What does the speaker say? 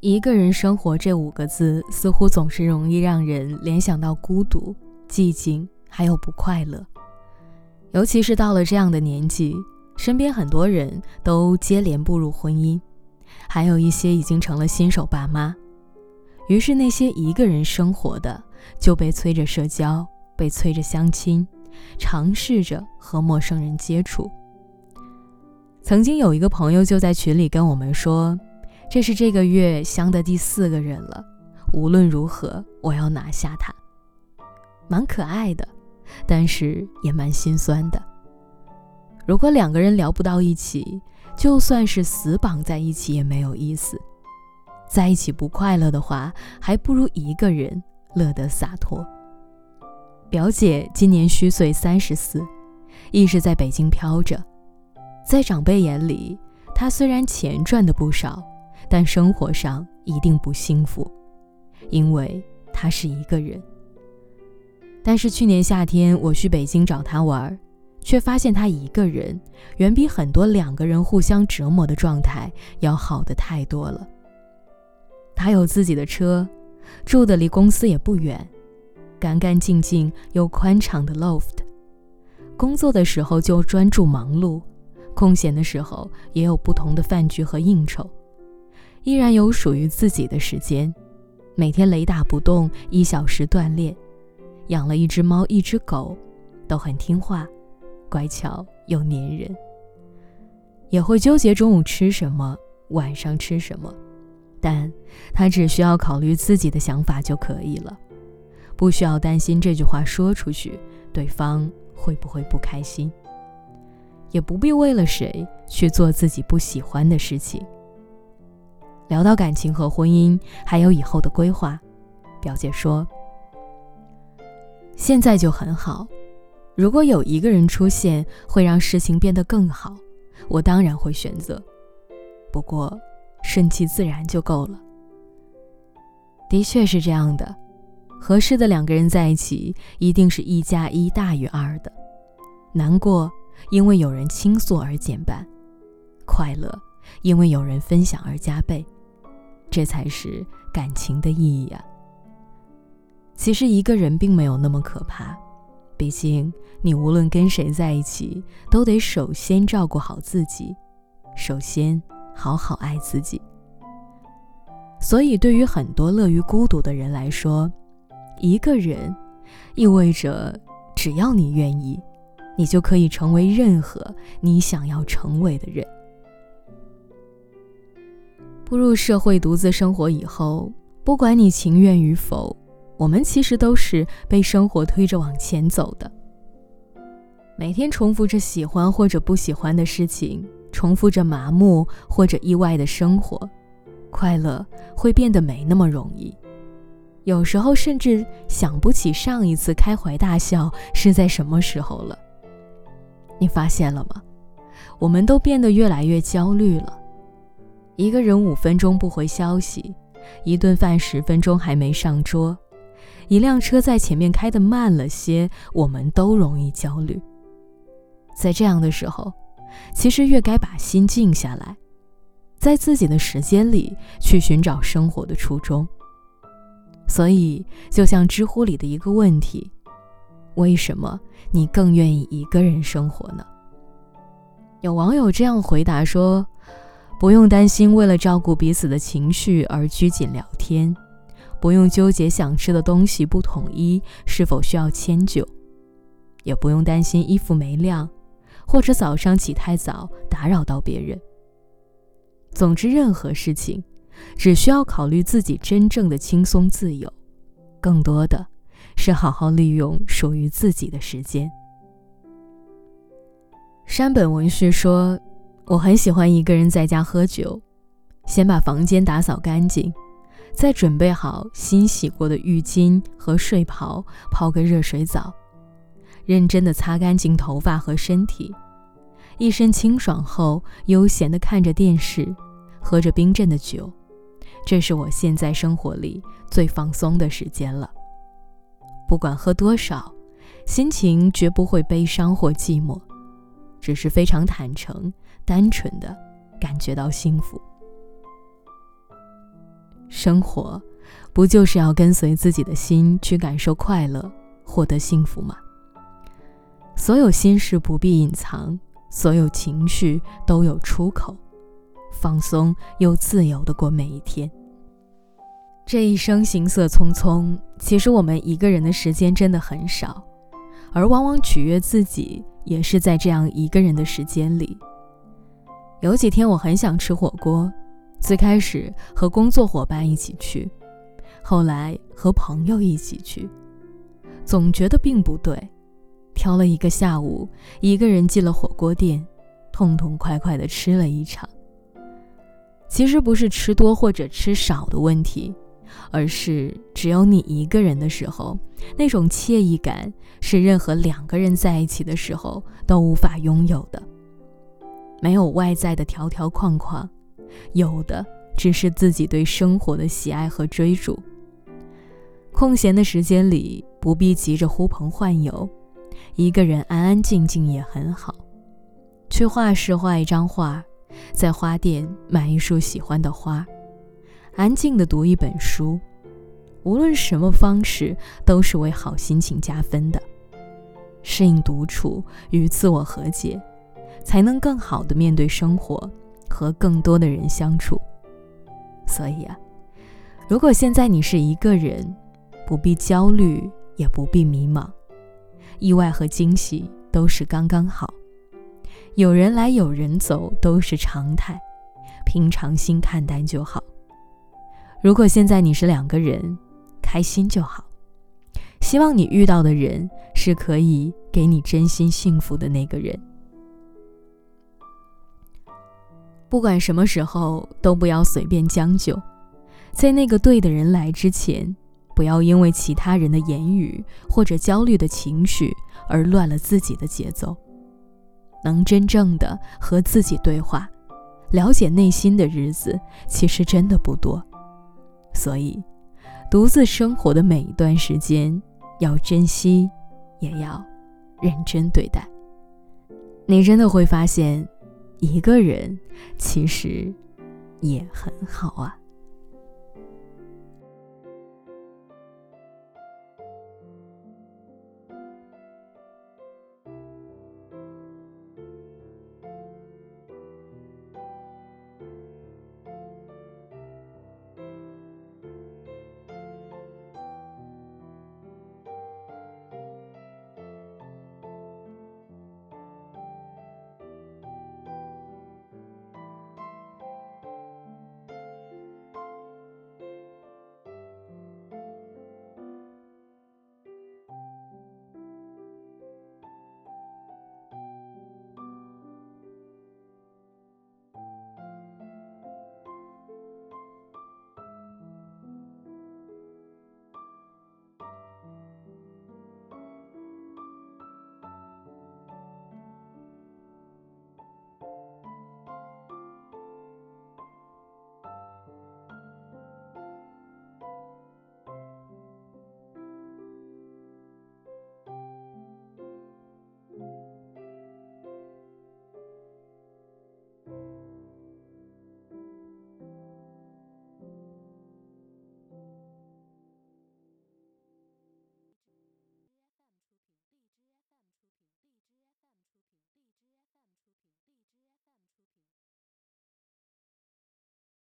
一个人生活这五个字，似乎总是容易让人联想到孤独、寂静，还有不快乐。尤其是到了这样的年纪，身边很多人都接连步入婚姻，还有一些已经成了新手爸妈。于是那些一个人生活的，就被催着社交，被催着相亲，尝试着和陌生人接触。曾经有一个朋友就在群里跟我们说。这是这个月相的第四个人了，无论如何，我要拿下他。蛮可爱的，但是也蛮心酸的。如果两个人聊不到一起，就算是死绑在一起也没有意思。在一起不快乐的话，还不如一个人乐得洒脱。表姐今年虚岁三十四，一直在北京飘着。在长辈眼里，她虽然钱赚的不少。但生活上一定不幸福，因为他是一个人。但是去年夏天我去北京找他玩，却发现他一个人远比很多两个人互相折磨的状态要好的太多了。他有自己的车，住的离公司也不远，干干净净又宽敞的 loft。工作的时候就专注忙碌，空闲的时候也有不同的饭局和应酬。依然有属于自己的时间，每天雷打不动一小时锻炼，养了一只猫一只狗，都很听话，乖巧又粘人。也会纠结中午吃什么，晚上吃什么，但他只需要考虑自己的想法就可以了，不需要担心这句话说出去对方会不会不开心，也不必为了谁去做自己不喜欢的事情。聊到感情和婚姻，还有以后的规划，表姐说：“现在就很好，如果有一个人出现会让事情变得更好，我当然会选择。不过，顺其自然就够了。的确是这样的，合适的两个人在一起，一定是一加一大于二的。难过，因为有人倾诉而减半；快乐，因为有人分享而加倍。”这才是感情的意义啊！其实一个人并没有那么可怕，毕竟你无论跟谁在一起，都得首先照顾好自己，首先好好爱自己。所以，对于很多乐于孤独的人来说，一个人意味着只要你愿意，你就可以成为任何你想要成为的人。步入社会独自生活以后，不管你情愿与否，我们其实都是被生活推着往前走的。每天重复着喜欢或者不喜欢的事情，重复着麻木或者意外的生活，快乐会变得没那么容易。有时候甚至想不起上一次开怀大笑是在什么时候了。你发现了吗？我们都变得越来越焦虑了。一个人五分钟不回消息，一顿饭十分钟还没上桌，一辆车在前面开得慢了些，我们都容易焦虑。在这样的时候，其实越该把心静下来，在自己的时间里去寻找生活的初衷。所以，就像知乎里的一个问题：为什么你更愿意一个人生活呢？有网友这样回答说。不用担心为了照顾彼此的情绪而拘谨聊天，不用纠结想吃的东西不统一是否需要迁就，也不用担心衣服没晾，或者早上起太早打扰到别人。总之，任何事情只需要考虑自己真正的轻松自由，更多的是好好利用属于自己的时间。山本文绪说。我很喜欢一个人在家喝酒，先把房间打扫干净，再准备好新洗过的浴巾和睡袍，泡个热水澡，认真的擦干净头发和身体，一身清爽后，悠闲的看着电视，喝着冰镇的酒，这是我现在生活里最放松的时间了。不管喝多少，心情绝不会悲伤或寂寞，只是非常坦诚。单纯的感觉到幸福。生活不就是要跟随自己的心去感受快乐，获得幸福吗？所有心事不必隐藏，所有情绪都有出口，放松又自由的过每一天。这一生行色匆匆，其实我们一个人的时间真的很少，而往往取悦自己，也是在这样一个人的时间里。有几天我很想吃火锅，最开始和工作伙伴一起去，后来和朋友一起去，总觉得并不对。挑了一个下午，一个人进了火锅店，痛痛快快地吃了一场。其实不是吃多或者吃少的问题。而是只有你一个人的时候，那种惬意感是任何两个人在一起的时候都无法拥有的。没有外在的条条框框，有的只是自己对生活的喜爱和追逐。空闲的时间里，不必急着呼朋唤友，一个人安安静静也很好。去画室画一张画，在花店买一束喜欢的花。安静的读一本书，无论什么方式，都是为好心情加分的。适应独处与自我和解，才能更好的面对生活，和更多的人相处。所以啊，如果现在你是一个人，不必焦虑，也不必迷茫，意外和惊喜都是刚刚好，有人来有人走都是常态，平常心看待就好。如果现在你是两个人，开心就好。希望你遇到的人是可以给你真心幸福的那个人。不管什么时候，都不要随便将就，在那个对的人来之前，不要因为其他人的言语或者焦虑的情绪而乱了自己的节奏。能真正的和自己对话，了解内心的日子，其实真的不多。所以，独自生活的每一段时间，要珍惜，也要认真对待。你真的会发现，一个人其实也很好啊。